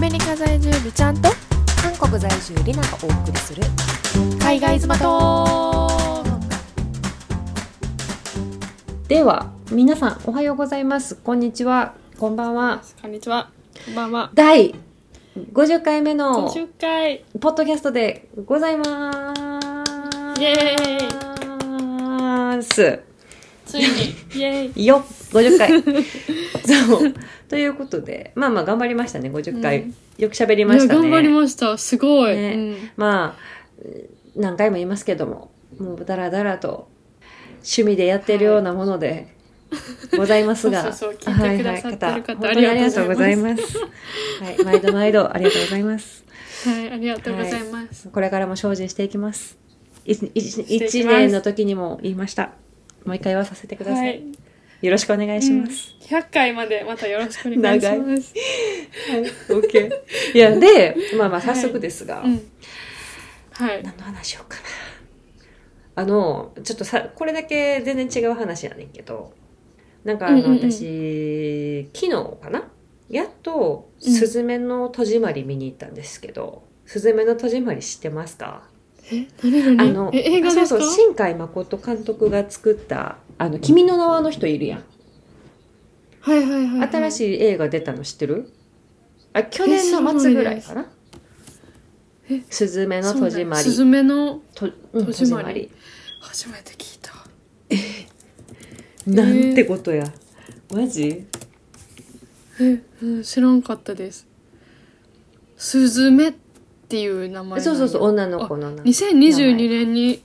メリカ在住美ちゃんと韓国在住リナがお送りする海外妻と。では皆さんおはようございます。こんにちは。こんばんは。こんにちは。こんばんは。第50回目の50回。ポッドキャストでございます。イエす。ついに。イエーイ。よ50回。そうということでまあまあ頑張りましたね。50回、うん。よく喋りましたね。頑張りました。すごい、ね。うん。まあ何回も言いますけどももうだらだらと趣味でやってるようなものでございますが、そうそうそう聞いてくださってる方はいはい。本当にありがとうございます。はい、毎度毎度ありがとうございます。はいありがとうございます、これからも精進していきます。いいていきます。一年の時にも言いました。もう一回はさせてください。はいよろしくお願いします。100回までまたよろしくお願いし長ます。はい、オッケー。いや、で、まあまあ早速ですが、うん。はい。何の話しようかな。あの、ちょっとさ、これだけ全然違う話やねんけど、なんかあの、うんうんうん。私、昨日かな？やっと、うんスズメの戸締まり見に行ったんですけど、スズメの戸締まり知ってますか？え何何？あの、え映画そうそう、新海誠監督が作った、あの、君の名はの人いるやん。はいはいはい、はい、新しい映画出たの知ってる？あ、去年の末ぐらいかな。えスズメの戸締まり。スズメのとうん戸戸締まり。初めて聞いた。なんてことや。マジ？え、うん、知らんかったです。スズメっていう名前そうそうそう、女の子の名前。2022年に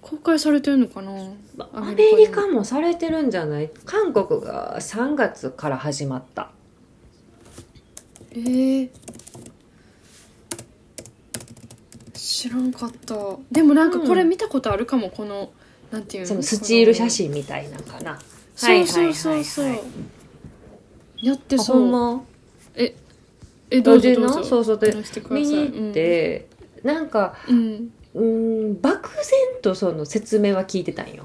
公開されてるのかな？アメリカもされてるんじゃない？韓国が3月から始まった。えー、知らんかった。でもなんかこれ見たことあるかも、このなんていうの？そのスチール写真みたいなのかな。そうそうそうそう、やってあそう。んほま？ええどうぞでなどうぞ。そうそう。で見に行って、なんかうん、うーん。漠然とその説明は聞いてたんよ。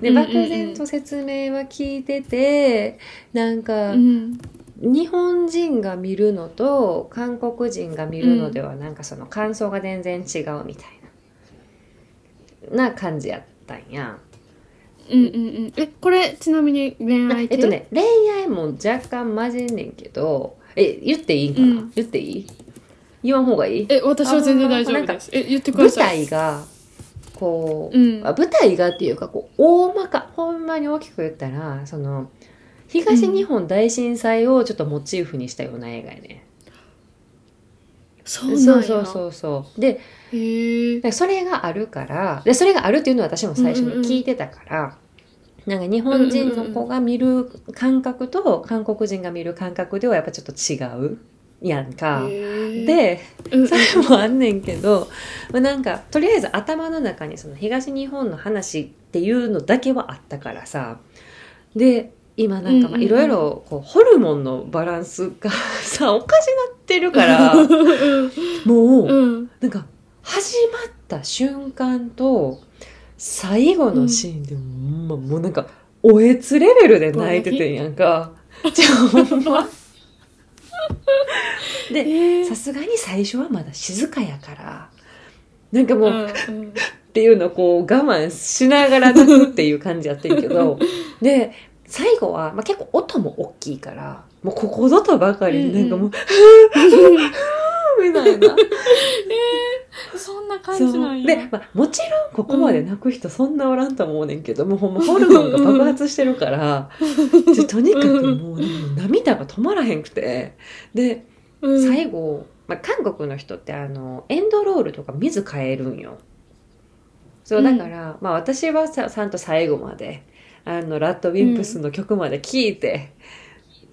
でうんうんうん。漠然と説明は聞いててなんか、うん。日本人が見るのと韓国人が見るのではなんかその感想が全然違うみたいなな感じやったんや。うんうんうん。えこれちなみに恋愛系？えっとね恋愛も若干混じんねんけどえ言っていいんかな、うん。言っていい？言わん方がいい？え私は全然大丈夫です。え言ってくだ舞さい。台がこう、うん。あ舞台がっていうかこう大まかほんまに大きく言ったらその東日本大震災をちょっとモチーフにしたような映画やね、そうなんや。そうそうそうそう。でへえでそれがあるからでそれがあるっていうのは私も最初に聞いてたから、なんか日本人の子が見る感覚と韓国人が見る感覚ではやっぱちょっと違うやんか。でそれもあんねんけど、まあ、なんかとりあえず頭の中にその東日本の話っていうのだけはあったからさ。で今なんかいろいろこうホルモンのバランスがさおかしなってるからもううん。なんか始まった瞬間と最後のシーンでも,、もうなんかおえつレベルで泣いててんやんか。じゃあほんま。でえー。さすがに最初はまだ静かやからなんかもう、っうんうん。ていうのをこう我慢しながら泣くっていう感じやってんけどで最後は、まあ、結構音も大きいからもうここぞとばかりになんかもう、みたいな。そんな感そじなんや。う。で、まあ、もちろんここまで泣く人そんなおらんと思うねんけど、もうほんまホルモンが爆発してるから、でとにかくもう涙が止まらへんくて。でうん。最後、まあ、韓国の人ってあのエンドロールとか水変えるんよ。そうだから、まあ私はさちゃんと最後まであのラッドウィンプスの曲まで聴いて、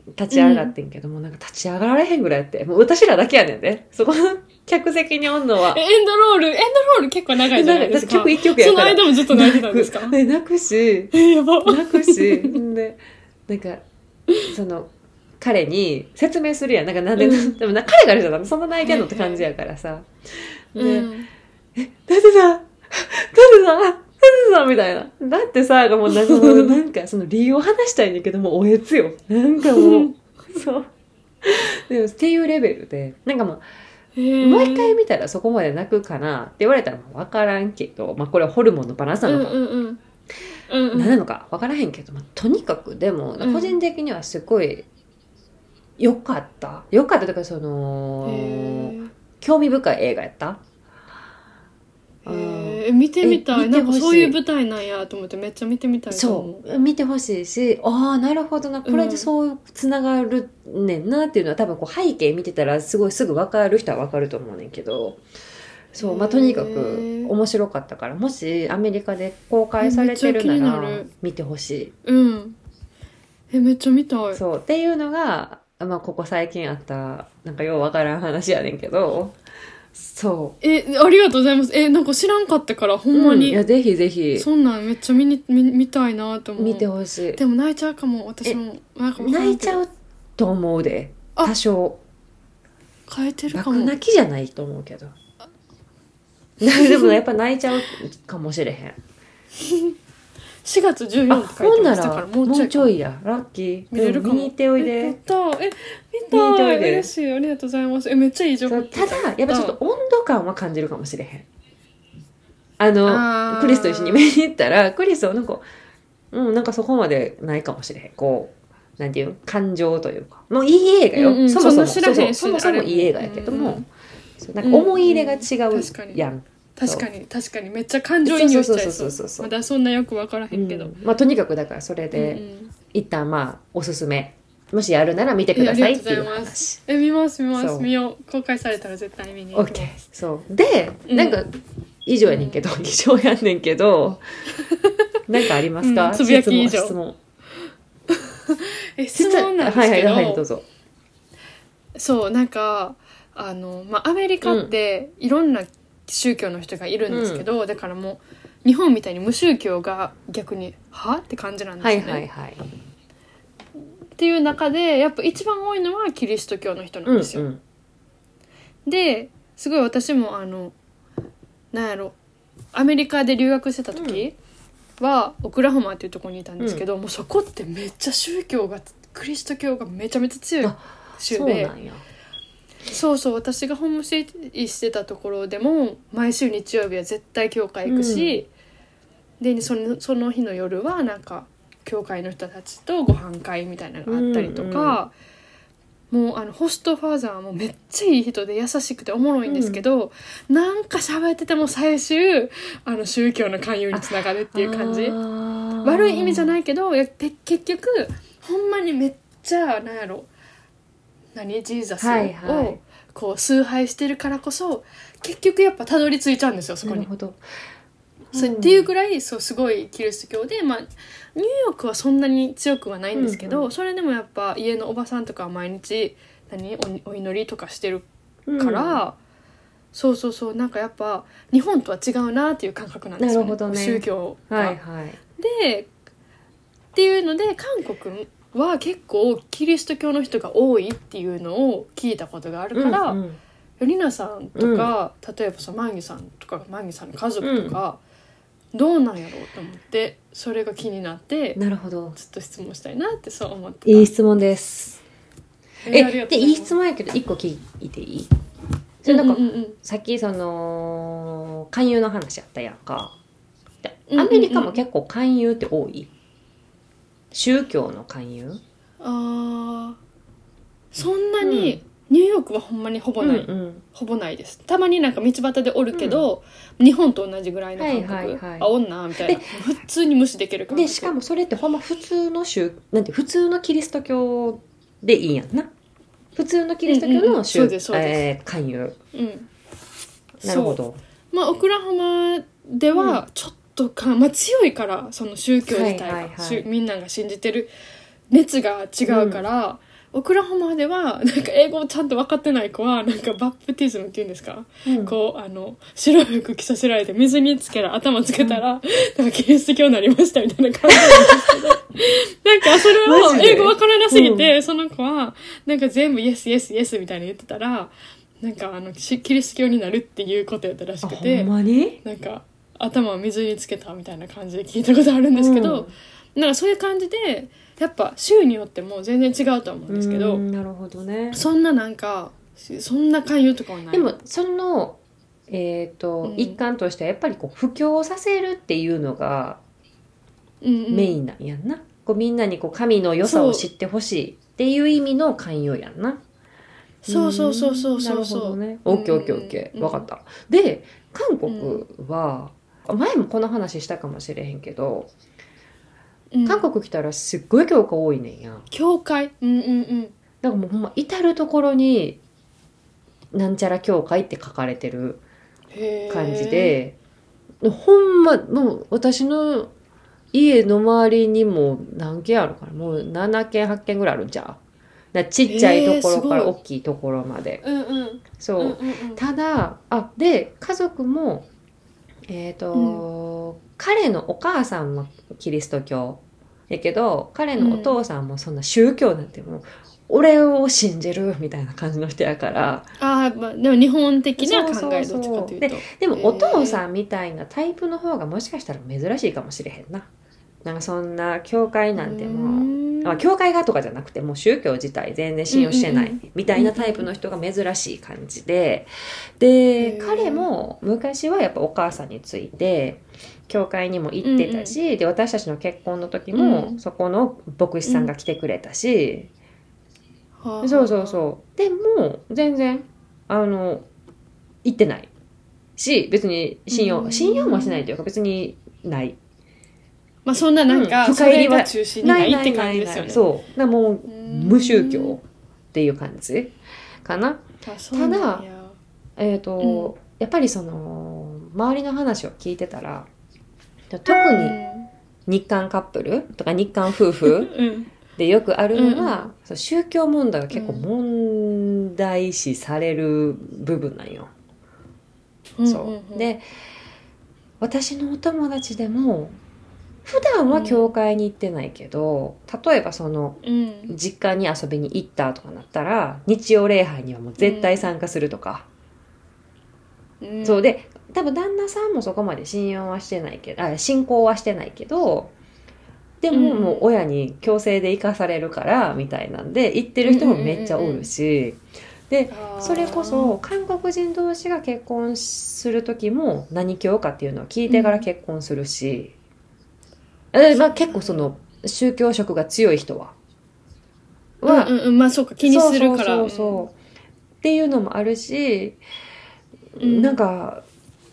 立ち上がってんけども、なんか立ち上がられへんぐらいやって。もう私らだけやねんねそこの客席におんのは。えエンドロールエンドロール結構長いじゃないですか。曲一曲やそのから間もずっと泣いてたんですか？泣くね泣くし泣くし。んでなんかその彼に説明するやん。なんかなんで、うん。でもな彼からじゃなそんな泣いてんのって感じやからさ「でうん。なんでだ？なんでだ？なんでだ」みたいな「だってさ」がもうなんかもうなんかその理由を話したいんだけどもうおえつよ。なんかもう。そう。でもっていうレベルで。なんかもうもう一回見たらそこまで泣くかなって言われたら分からんけど、まあ、これはホルモンのバランスなのか、うんうんうん。うんうん。何なのか分からへんけど、まあ、とにかくでもうん。個人的にはすごい良かった。良かったとかその興味深い映画やった。うんへー見てみたい。なんかそういう舞台なんやと思ってめっちゃ見てみたいそう見てほしいしああなるほどなこれでそうつながるねんなっていうのは多分こう背景見てたらすごいすぐ分かる人は分かると思うねんけど。そうまあとにかく面白かったからもしアメリカで公開されてるなら見てほしうん。えめっちゃ見たい。いそうっていうのが、まあ、ここ最近あったなんかよう分からん話やねんけどそえありがとうございます。えなんか知らんかったからほうんまに、いやぜひぜひ。そんなんめっちゃ見に見見たいなと思う。見てほしい。でも泣いちゃうかも私も。なんかう泣いちゃうと思うで。あ多少。変えてるかも。爆泣きじゃないと思うけど。でもやっぱ泣いちゃうかもしれへん4月14あって書いほんなてましたかららももうちょいや。ラッキー。見れるかもうん見に行っておいえやっでた。え見見に行ってたおいで。嬉しい。ありがとうございます。えめっちゃいい情報。ただやっぱちょっと温度感は感じるかもしれへん。あのクリスと一緒に見に行ったらクリスはなんかうんなんかそこまでないかもしれへん。こうなんていうの感情というか。もういい映画よ、うんうんそもそも。そもそもいい映画やけども、うんなんか思い入れが違うやん、確かに確かに。めっちゃ感情移入しちゃいそう。まだそんなよく分からへんけど、うん。まあ、とにかくだからそれで、うんうん。一旦まあおすすめ。もしやるなら見てくださいっていうえありがとうございま話え見ます見ます。見よう。公開されたら絶対見に行きますそう。で、うん。なんか以上やねんけど、以上やねんけど なんかありますか、うん。つぶやき以上。質問。え質質問問なんですはいけど、はいはいどうぞ。そうなんかあの、まあ、アメリカっていろんな宗教の人がいるんですけど、だからもう日本みたいに無宗教が逆に「は?」って感じなんですはね。いはいはいっていう中でやっぱ一番多いのはキリスト教の人なうんんですよ。うんですごい私もあのなんやろアメリカで留学してた時は、オクラホマっていうところにいたんですけど、もうそこってめっちゃ宗教がクリスト教がめちゃめちゃ強いあ州でそうなんやそうそう私がホームステイしてたところでも毎週日曜日は絶対教会行くし、でそのその日の夜はなんか教会の人たちとご飯会みたいなのがあったりとか、もうあのホストファーザーもめっちゃいい人で優しくておもろいんですけど、なんか喋ってても最終あの宗教の勧誘につながるっていう感じ。悪い意味じゃいないけど結局ほんまにめっちゃなんやろ何？ジーザスはいはい。をこう崇拝してるからこそ結局やっぱたどり着いちゃうんですよそこに。そうっていうぐらいそうすごいキリスト教で、まあ、ニューヨークはそんなに強くはないんですけど、うんうそれでもやっぱ家のおばさんとかは毎日何？おお祈りとかしてるうん。から、そうそうそうなんかやっぱ日本とは違うなっていう感覚なんですよ、なるほどね。宗教が。はいはい。でっていうので韓国は結構キリスト教の人が多いっていうのを聞いたことがあるから、うんうん。さんとか、例えばさマンギさんとかマンギさんの家族とか、どうなんやろうと思ってそれが気になってなるほど。ちょっと質問したいなってそう思ってた。いい質問です。えでいいい質問やけど一個聞いていい？それなんか、うんうんうん。さっきその勧誘の話あったやんか。アメリカも結構勧誘って多い？宗教の勧誘？あーそんなに、ニューヨークはほんまにほぼない、うんうん。ほぼないです。たまになんか道端でおるけど、日本と同じぐらいの感覚、はいはいはい。あおんなみたいな。普通に無視できる感覚。でしかもそれってほんま普通の宗なんて普通のキリスト教でいいんやんな。普通のキリスト教うんうんうん。の宗、そうですそうです。えー勧誘。うん。なるほど。まあオクラホマではちょっとか、まあ、強いからその宗教自体が、はいはいはい。みんなが信じてる熱が違うから、オクラホマではなんか英語ちゃんと分かってない子はなんかバプティズムっていうんですか、うん。こうあの白い服着させられて水につけら頭つけたら、なんかキリスト教になりましたみたいな感じなんですけど。なんかそれを英語分からなすぎて、その子はなんか全部イエスイエスイエスみたいに言ってたらなんかあのしキリスト教になるっていうことやったらしくてんまに？なんか頭を水につけたみたいな感じで聞いたことあるんですけど、うん。なんかそういう感じでやっぱ州によっても全然違うと思うんですけど、うんなるほどね。そんななんかそんな勧誘とかはない。でもそのえっ、と、うん。一環としてはやっぱりこう布教させるっていうのがうんうん。メインなんやんな、こうみんなにこう神の良さを知ってほしいっていう意味の勧誘やんな。そうそうそうそうなるそう。そうほどね。オッケーオッケーオッケー。うん分かった。で韓国は、前もこの話したかもしれへんけどうん。韓国来たらすっごい教科多いねんや教会？うんうんうん。なんかもうほんま至る所になんちゃら教会って書かれてる感じで、ほんまもう私の家の周りにも何軒あるかな。もう7軒8軒ぐらいあるんちゃう？だちっちゃいところから大きいところまで、うんうん。そう、うんうんうん。ただあで家族もえっ、と、彼のお母さんはキリスト教。やけど彼のお父さんもそんな宗教なんてもう、俺を信じるみたいな感じの人やから。ああまあでも日本的な考えどっちかというと。でもへー。お父さんみたいなタイプの方がもしかしたら珍しいかもしれへんな。なんかそんな教会なんてもう、まあ、教会がとかじゃなくてもう宗教自体全然信用してないみたいなタイプの人が珍しい感じで。で彼も昔はやっぱお母さんについて教会にも行ってたし、で私たちの結婚の時も、うん。そこの牧師さんが来てくれたし、はあそうそうそう。でも全然あの行ってないし別に信用、うん。信用もしないというか別にないまあそんななんか、うん。それが中心にないって感じですよね。そうだからもう。うん無宗教っていう感じかな。あそうなんや。えっ、と、やっぱりその周りの話を聞いてたら特に日韓カップルとか日韓夫婦うん。でよくあるのは、うん。宗教問題が結構うん問題視される部分なんよ。うんそううん。う。んで私のお友達でも普段は教会に行ってないけど、例えばそのうん。実家に遊びに行ったとかなったら日曜礼拝にはもう絶対参加するとか、うん。そうで多分旦那さんもそこまで信用はしてないけどあ信仰はしてないけどでもうんもう親に強制で生かされるからみたいなんで行ってる人もめっちゃおるし、でそれこそ韓国人同士が結婚する時も何教かっていうのを聞いてから結婚するし、えまあ、結構その宗教色が強い人は。はうんうんうんまあそうか気にするから。そうそうっていうのもあるし、うん。なんか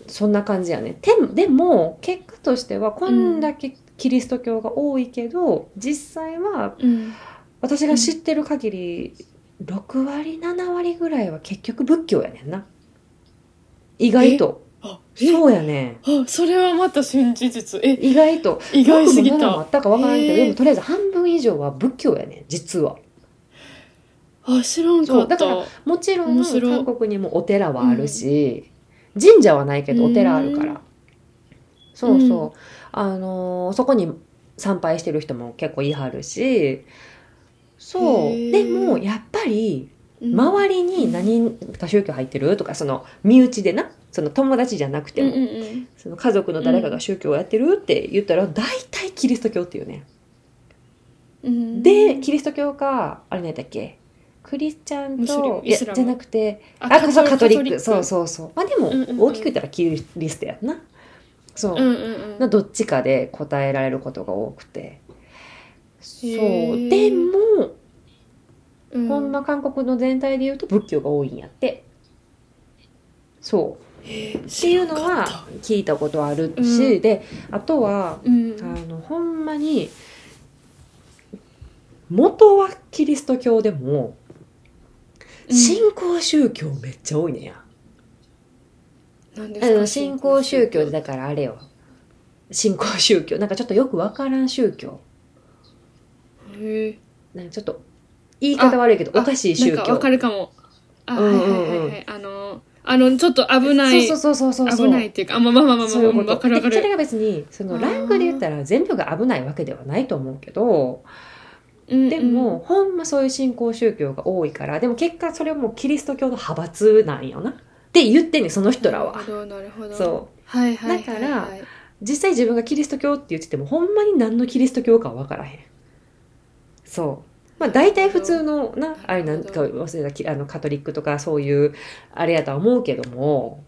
そんな感じやね。ででも結果としてはこんだけキリスト教が多いけど、実際はうん。私が知ってる限り、6割7割ぐらいは結局仏教やねんな。意外と。あそうやね。あそれはまた新事実。え意外と。意外すぎ6も7もあたったか分からんけど、でもとりあえず半分以上は仏教やねん実は。あ知らんかった。だからもちろん韓国にもお寺はあるし、神社はないけどお寺あるから、うん。そうそう、あのーそこに参拝してる人も結構いはるし。そう。でもやっぱりうん。周りに何か宗教入ってる？とかその身内でなその友達じゃなくても、うんうんうん。その家族の誰かが宗教をやってるって言ったら大体キリスト教っていうね。うん。でキリスト教かあれ何だっけ？クリスチャンといやじゃなくてああそうカトリックク。そうそうそう。まあでも、うんうんうん。大きく言ったらキリストやんな。そう、うんうんうん。のどっちかで答えられることが多くて。そう。でも、うん。ほんま韓国の全体で言うと仏教が多いんやって。そうっていうのは聞いたことあるし、うん。であとはたうん。あのほんまに元はキリスト教でもうん。新興宗教めっちゃ多いねや、何ですかあの新興宗教でだからあれよ。新興宗教。なんかちょっとよくわからん宗教。へえ。なんかちょっと言い方悪いけどあおかしい宗なんかわ教かるかも。あ、うんうんうん。はいはいはいはい。あのあのちょっと危ないそうそうそうそうそう。危ないっていうかあまあまあまあまあそういうこと。わかるわかる。でそれが別にそのランクで言ったら全部が危ないわけではないと思うけど、うんでも、ほんまそういう新興宗教が多いからでも結果それはもうキリスト教の派閥なんよな。って言ってんねんその人らは。なるほどそう。はいはいはいはい。だから実際自分がキリスト教って言っててもほんまに何のキリスト教かは分からへん。そうまあ大体普通のなあれなんか忘れたきあのカトリックとかそういうあれやとは思うけども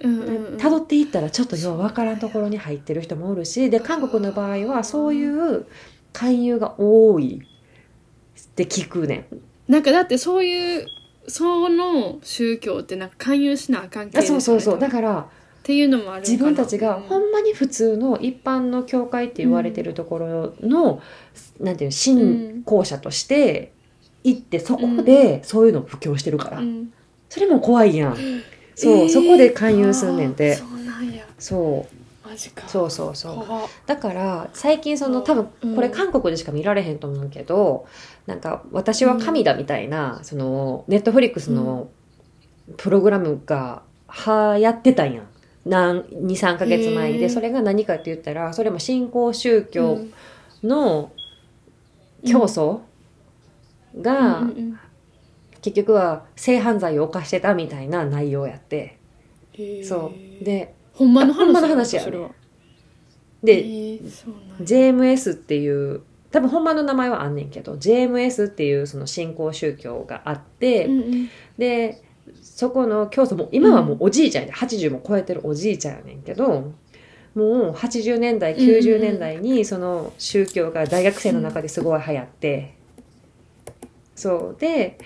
うんうんうん。辿っていったらちょっとようわからんところに入ってる人もおるしで韓国の場合はそういう勧誘が多い。って聞くねん。なんかだってそういうその宗教ってなんか勧誘しなあかん系あそうそうそう。だっからていうのもある自分たちがうんほんまに普通の一般の教会って言われてるところの、なんていうの信仰者として行ってそこでそういうのを布教してるから、うん。それも怖いやん。そう、えー。そこで勧誘すんねんて。そうなんや。そう。マジか。そうそうそう。だから最近その多分うんこれ韓国でしか見られへんと思うけど、なんか私は神だみたいな、そのネットフリックスのプログラムがはやってたんやん23ヶ月前でそれが何かって言ったらそれも新興宗う教ん。の教祖が結局は性犯罪を犯してたみたいな内容やって。そう。でほんまの話やそれは。で JMS っていう多分本場の名前はあんねんけど JMS っていうその新興宗教があって、うんうん。でそこの教祖も今はもうおじいちゃんやで、80も超えてるおじいちゃんやねんけどもう80年代90年代にその宗教が大学生の中ですごい流行って、そう。で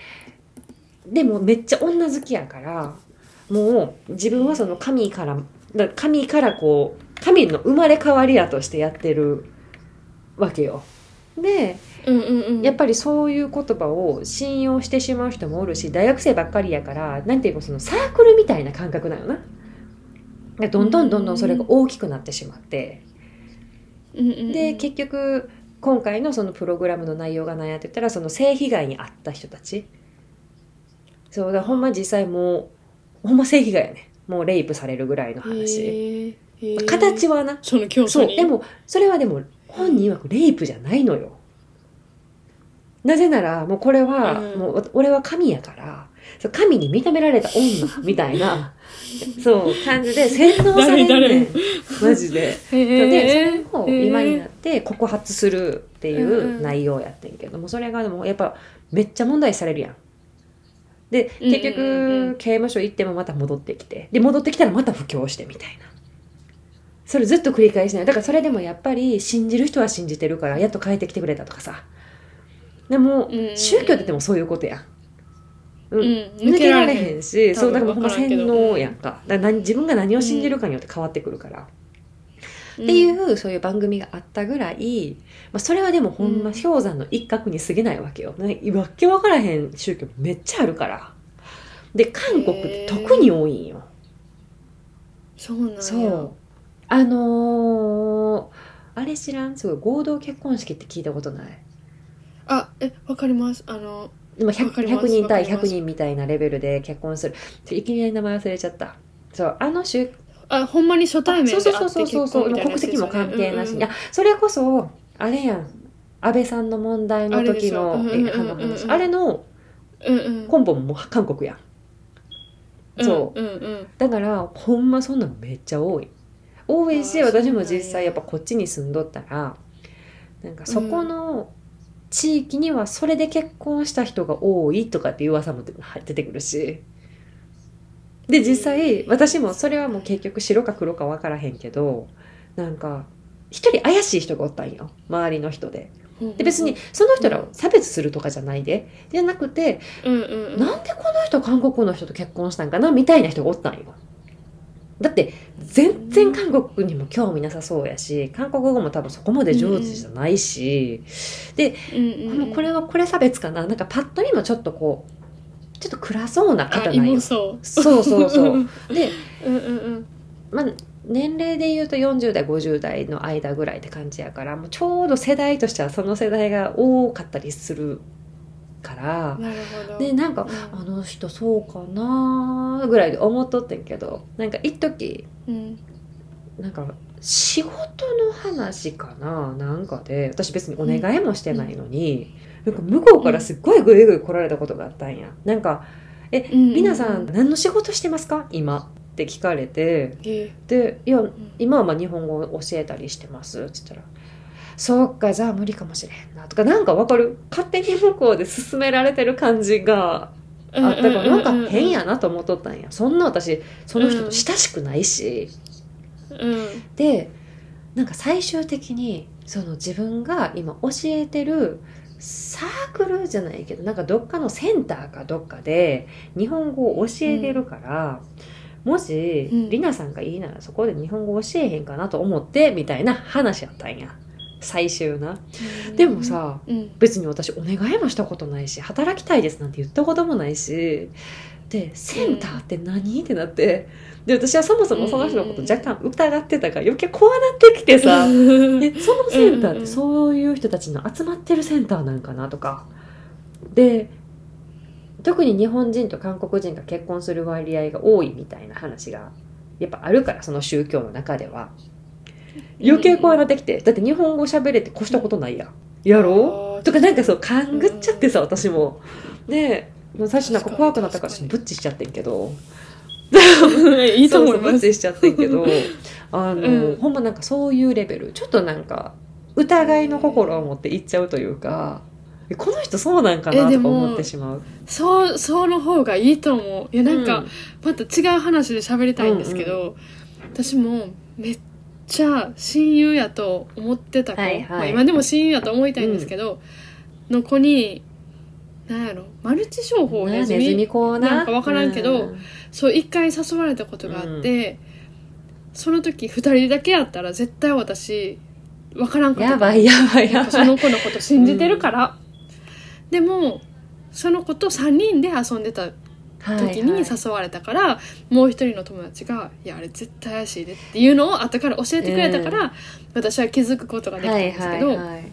でもめっちゃ女好きやからもう自分はその神からだから神からこう神の生まれ変わりやとしてやってるわけよ。でうんうんうん。やっぱりそういう言葉を信用してしまう人もおるし大学生ばっかりやからなんていうかそのサークルみたいな感覚なのな。でどんどんどんどんそれが大きくなってしまって。うんうんうん。で結局今回のそのプログラムの内容が何やって言ったらその性被害に遭った人たち。そうだほんま実際もうほんま性被害やね。もうレイプされるぐらいの話、形はな。その教そうでもそれはでも本人曰くレイプじゃないのよなぜならもうこれは、うん。もう俺は神やから神に認められた女みたいな そう感じで洗脳されんねん。マジで。でそれをー。今になって告発するっていんううん。内容やってんけどもそれがでもやっぱめっちゃ問題視されるやん。で結局刑務所行ってもまた戻ってきて。で戻ってきたらまた布教してみたいな。それずっと繰り返しない。だからそれでもやっぱり信じる人は信じてるからやっと帰ってきてくれたとかさでもうん。うんうん宗教って言ってもそういうことやん。うん。うん。抜けられへんしそうだからほんま洗脳やんか。だか自分が何を信じるかによって変わってくるから。っっていうそういう番組があったぐらい、まあ、それはでもほんまうん。氷山の一角に過ぎないわけよ、ねわけわからへん宗教めっちゃあるから。で韓国って特に多いんよ。そうなんや。そう。あのーあれ知らん？すごい合同結婚式って聞いたことないあえわかります。あのでも 100, わかります100人対100わかります。人みたいなレベルで結婚するいきなり名前忘れちゃった。そうあの宗あほんまに初対面で会ってそうそうそう国籍も関係なし。に、うんうん。あそれこそあれやん。安倍さんの問題の時のあれでしょ。うんうんうんうん。えあの話。あれのうんうん。根本も韓国やん。そううん。う。んうん。だからほんまそんなんめっちゃ多い。多いし私も実際やっぱこっちに住んどったらなんかそこの地域にはそれで結婚した人が多いとかっていう噂も出出てくるし。で実際私もそれはもう結局白か黒か分からへんけどなんか一人怪しい人がおったんよ。周りの人で。で別にその人らを差別するとかじゃないで。じゃなくてうんうんうん。なんでこの人韓国の人と結婚したんかなみたいな人がおったんよ。だって全然韓国にも興味なさそうやし韓国語も多分そこまで上手じゃないし、うんうんもうこれはこれ差別かな。なんかパッと見もちょっっとこうちょっと暗そうな方あなんよ。芋。そう。そうそうそう。うんで、うんうん。まあ、年齢で言うと40代50代の間ぐらいって感じやからもうちょうど世代としてはその世代が多かったりするから。でなんか、うん。あの人そうかなぐらいで思っとってんけどなんか一時うん。なんか仕事の話かななんかで私別にお願いもしてないのに、なんか向こうからすっごいグイグイ来られたことがあったんや。なんか「えうん。皆さん何の仕事してますか？今」って聞かれて。え。で「いやうん。今はまあ日本語を教えたりしてます」って言ったら「そうかじゃあ無理かもしれへんなとかなんかわかる？勝手に向こうで勧められてる感じがあったからなんか変やなと思っとったんや。そんな私その人と親しくないし、うん。でなんか最終的にその自分が今教えてるサークルじゃないけどなんかどっかのセンターかどっかで日本語を教えてるから、もし、うん。りなさんがいいならそこで日本語教えへんかなと思ってみたいな話やったんや最終なでもさうん。別に私お願いもしたことないし働きたいですなんて言ったこともないしでセンターって何、ってなって。で私はそもそもその人のこと若干疑ってたから余計怖なってきてさ、えそのセンターってそういう人たちの集まってるセンターなんかなとか。で特に日本人と韓国人が結婚する割合が多いみたいな話がやっぱあるからその宗教の中では 余計怖なってきてだって日本語喋れて越したことないやん。やろ？うとかなんかそう勘ぐっちゃってさ私も。で最初なんか怖くなったからブッチしちゃってんけど。いいと思いそうそうブッますチしちゃってんけど あの、うん。ほんまなんかそういうレベル。ちょっとなんか疑いの心を持って行っちゃうというかえこの人そうなんかな？とか思ってしまう。そうその方がいいと思う。いやなんか、うん。また違う話で喋りたいんですけど、私もめっちゃ親友やと思ってた子、はいはい。まあ、今でも親友やと思いたいんですけど、の子になんやろマルチ商法なネズミネズミ講な。なんかわからんけどうん。そう一回誘われたことがあって、その時二人だけやったら絶対私わからんかったやばいやばいやばい。その子のこと信じてるから、でもその子と3人で遊んでた時に誘われたから、もう一人の友達が「いやあれ絶対怪しいで」っていうのを後から教えてくれたから、私は気づくことができたんはいですけど、はいはい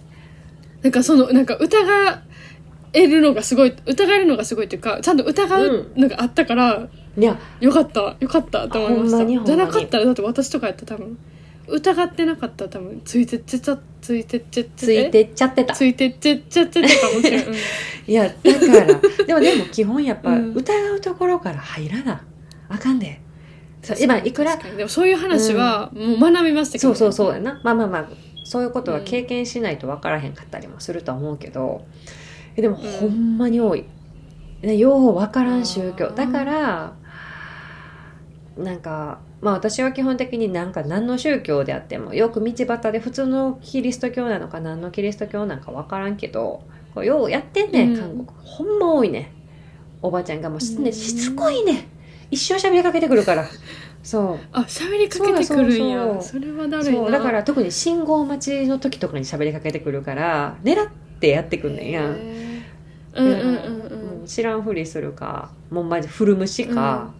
なんかそのなんか疑えるのがすごい疑えるのがすごいっていうかちゃんと疑うのがあったから、いや。よかったよかったと思いました。じゃなかったらだって私とかやったら多分疑ってなかったら多分。ついてっちゃったついてっちゃってついてっちゃってた。ついてっちゃっちゃってたかもしれん、うん。いやだからでもでも基本やっぱうん。疑うところから入らなあかんで。今いくら？でもそういう話はもう学びましたけどそうそうそうやな。まあまあまあそういうことは経験しないと分からへんかったりもするとは思うけど。えでもうん。ほんまに多い、ねよう分からん宗教。だからなんかまあ私は基本的になんか何の宗教であってもよく道端で普通のキリスト教なのか何のキリスト教なんか分からんけどこうようやってんねんうん。韓国、ほんま多いね。おばちゃんがもうし,、ね、うん。しつこいね。一生喋りかけてくるから。そう。あ喋りかけてくるんや。それはだるだから特に信号待ちの時とかに喋りかけてくるから狙ってやってくんねんやん、うん。うんうんもう知らんふりするかもうマジ古虫か、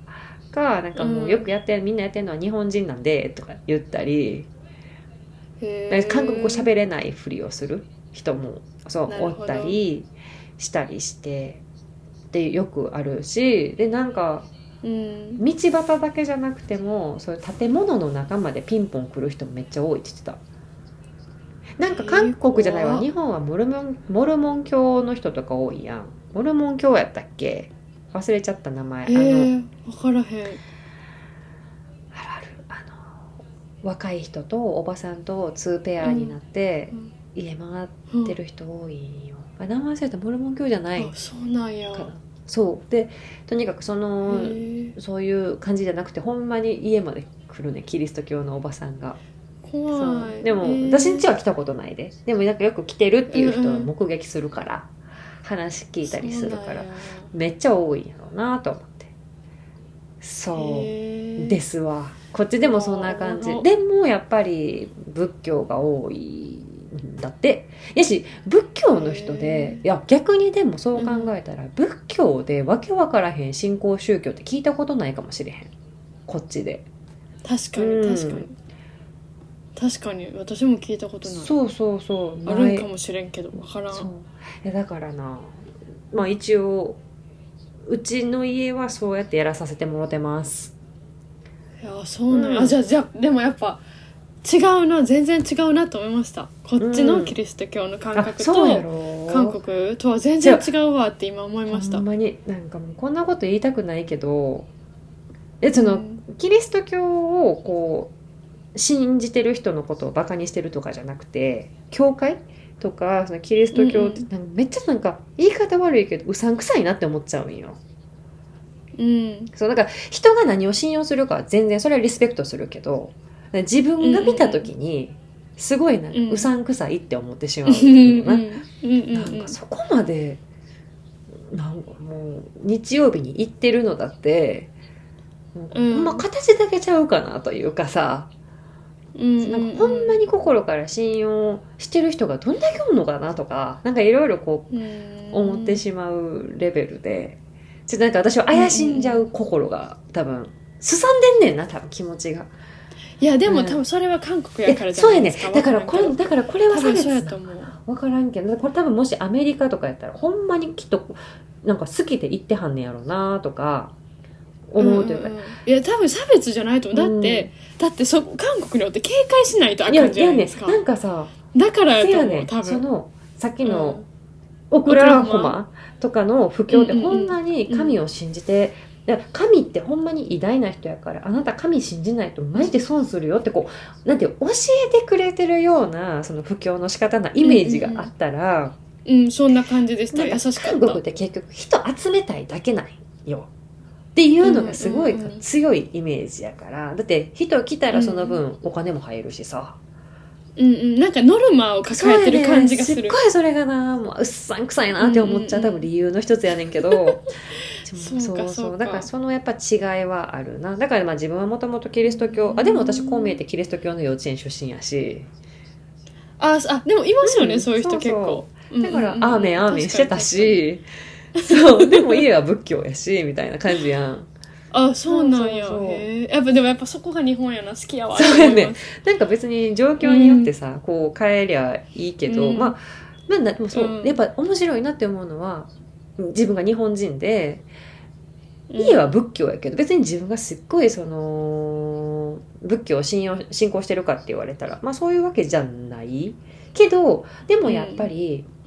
かなんかもうよくやってみんなやってるのは日本人なんでとか言ったり、韓国語喋れないふりをする人もそうおったりしたりしてでよくあるしでなんかうん。道端だけじゃなくてもそういう建物の中までピンポン来る人もめっちゃ多いって言ってた。なんか韓国じゃないわ、日本はモルモンモルモン教の人とか多いやん。モルモン教やったっけ？忘れちゃった名前、えあのー、分からへん。あるあるあの若い人とおばさんと2ペアになってうん家回っうんてる人多いんよ、あ名前忘れたモルモン教じゃないあそうなんや。そう。でとにかくそのそういう感じじゃなくてほんまに家まで来るねキリスト教のおばさんが。怖い。でも、えー。私んちは来たことないで。でもなんかよく来てるっていう人うんうん。は目撃するから、話聞いたりするからめっちゃ多いんやろうなと思って。そう。ですわ。こっちでもそんな感じ。でもやっぱり仏教が多いんだって。やし仏教の人へでー。いや逆にでもそう考えたら、仏教でわけわからへん信仰宗教って聞いたことないかもしれへん。こっちで。確かうんに確かに、確かに私も聞いたことない。そうそうそうあるんかもしれんけど分からん。そう。いやだからなまあ一応うちの家はそうやってやらさせてもらってます。いやそうなんや、うん。あじゃあじゃあでもやっぱ違うな全然違うなと思いました。こっちのキリスト教の感あ覚そうやとろ。韓国とは全然違うわって今思いました。ほんまになんかもうこんなこと言いたくないけどえその、うん。キリスト教をこ信じてる人のことをバカにしてるとかじゃなくて教会とかそのキリスト教ってなんかめっちゃなんか言い方悪いけどうさんくさいなって思っちゃうんよ。うん。そうだから人が何を信用するかは全然それはリスペクトするけど自分が見た時にすごいなんかうさんくさいって思ってしまううんのな。なんかそこまでなんかもう日曜日に行ってるのだって、うん。ほんま形だけちゃうかなというかさ、うんなんかほんまに心から信用してる人がどんだけおんのかなとかなんかいろいろこう思ってしまうレベルで。ちょっとなんか私を怪しんじゃう心が多分すさんでんねんな多分気持ちが。いやでもうん。多分それは韓国えやからじゃそうやねないですかだからこれわだからこれは差別と思う。分からんけどこれ多分もしアメリカとかやったらほんまにきっとなんか好きで行ってはんねやろなとか思うというか、んんん。いや多分差別じゃないと思う。だって、だってそ韓国におって警戒しないとあかんじゃないですか。なんかさだからやと思う、ね多分。そのさっきうん。のオクラホマ。とかの不況ってうんうんうんほんまに神を信じて、いや神ってほんまに偉大な人やからあなた神信じないとマジで損するよってこうなんていう教えてくれてるようなその不況の仕方なイメージがあったら、うんそんな感じでした優しかっ韓国ったて結局人集めたいだけなんよ。っていうのがすごい強いイメージやから。だって人来たらその分お金も入るしさ、うんうん。なんかノルマを抱えてる感じがする。ね。すっごいそれがなもううっさんくさいなって思っちゃう、多分理由の一つやねんけど。そうかそうか。だからそのやっぱ違いはあるな。だからまあ自分はもともとキリスト教。あでも私こう見えてキリスト教の幼稚園出身やし。ああでもいますよね、うんそういう人結構。だから、アーメンアーメンしてたしそうでも家は仏教やしみたいな感じやん。あそうなんや。そうそうそう。へえやっぱでもやっぱそこが日本やな好きやわ。そうやね。な。んか別に状況によってさ、こう変えりゃいいけど、うん。まあまあなでもそう、うん。やっぱ面白いなって思うのは自分が日本人でうん。家は仏教やけど別に自分がすっごいその仏教を信用信仰してるかって言われたらまあそういうわけじゃないけどでもやっぱり、く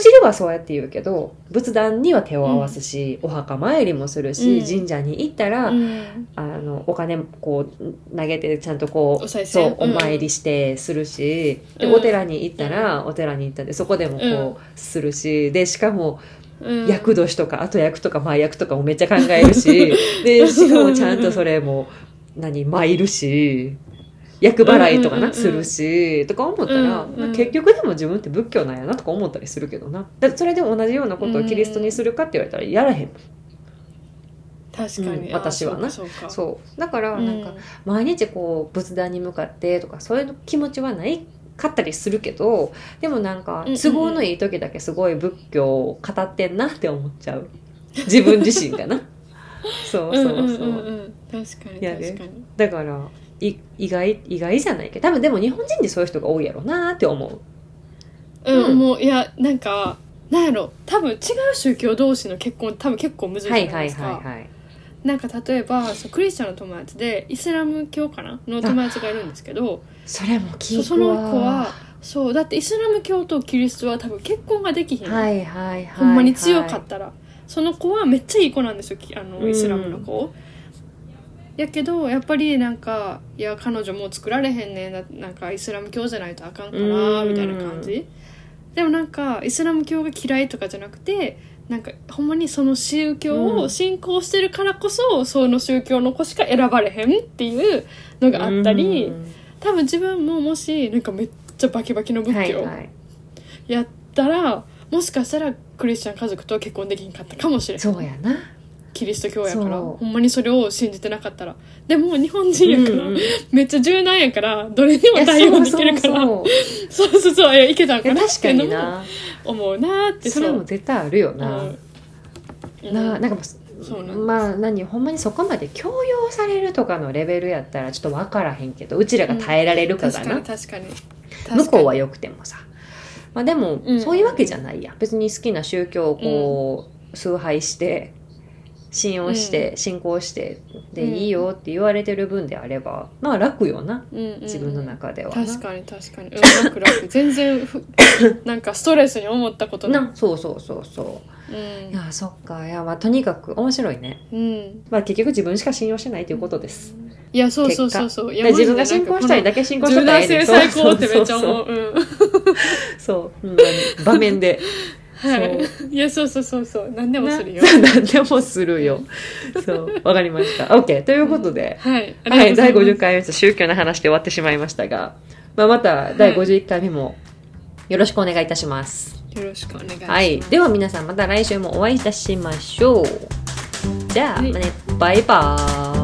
じるはそうやって言うけど仏壇には手を合わすし、お墓参りもするし、うん。神社に行ったら、うん。あのお金こう投げてちゃんとこうお賽そうお参りしてするし、でうん。お寺に行ったら、お寺に行ったんでそこでもこう、うん。するしでしかもうん。厄年とか後役とか前役とかもめっちゃ考えるし でしかもちゃんとそれも何参るし厄払いとかなんするしとか思ったら、うんうん。結局でも自分って仏教なんやなとか思ったりするけどな。だそれで同じようなことをキリストにするかって言われたらやらへん、確かに、うん私はな。あそうだからうん。なんか毎日こう仏壇に向かってとかそういう気持ちはないかったりするけどでもなんか都合のいい時だけすごい仏教を語ってんなって思っちゃう。自分自身がな。そうそうそう,、んんんうん。確かに確かに。だからい意外意外じゃないけど多分でも日本人でそういう人が多いやろうなって思う。うん、うん。もういやなんかなんやろ多分違う宗教同士の結婚多分結構むずいじはいはいゃないですか、はいはいなんか例えばそうクリスチャンの友達でイスラム教かなの友達がいるんですけどそれも聞その子はそうだってイスラム教とキリストは多分結婚ができひん、はいはいはいほんまに強かったら。その子はめっちゃいい子なんですよきあのうん。イスラムの子、やけどやっぱりなんかいや彼女もう作られへんねんななんかイスラム教じゃないとあかんからうん。みたいな感じ。でもなんかイスラム教が嫌いとかじゃなくてなんかほんまにその宗教を信仰してるからこそ、その宗教の子しか選ばれへんっていうのがあったり、うん。多分自分ももしなんかめっちゃバキバキの仏教はいはい。やったら、もしかしたらクリスチャン家族とは結婚できんかったかもしれないそうやなキリスト教やから。ほんまにそれを信じてなかったら。でも日本人やから、うんうん。めっちゃ柔軟やからどれにも対応できるから。そうそうそう。いけたんかなっ確かていうのもにな思うなって。それも絶対あるよう。な、ん。ななんかそうなんまあ何ほんまにそこまで強要されるとかのレベルやったらちょっと分からへんけどうちらが耐えられるかが確な、かに。確かに。向こうはよよくてもさ。まあでも、うん。そういうわけじゃないやん。別に好きな宗教をこう、崇拝して信用して、信仰してで、うんいいよって言われてる分であればまあ楽よなうんうん自分の中ではな、確かに確かに。うん楽楽。全然ふ なんかストレスに思ったことなそうそうそうそう。いやそっか。いやまあとにかく面白いね。うん、うん、まあ結局自分しか信用してないということです。いやそうそうそうそう。いやで自分が進行したりだけ進行したらええねん。柔軟性最高ってめっちゃそう思う。うん。そう。ほん場面ではい。いやそうそうそうそう。何でもするよ。な何でもするよ。そうわかりました。OK ということで、はい。はい、第がとうございます。50回目と宗教の話で終わってしまいましたが、まあ、また第51回目もよろしくお願いいたします。よろしくお願いします。はい。では皆さんまた来週もお会いいたしましょう。じゃあ、はい。ね、バイバーイ。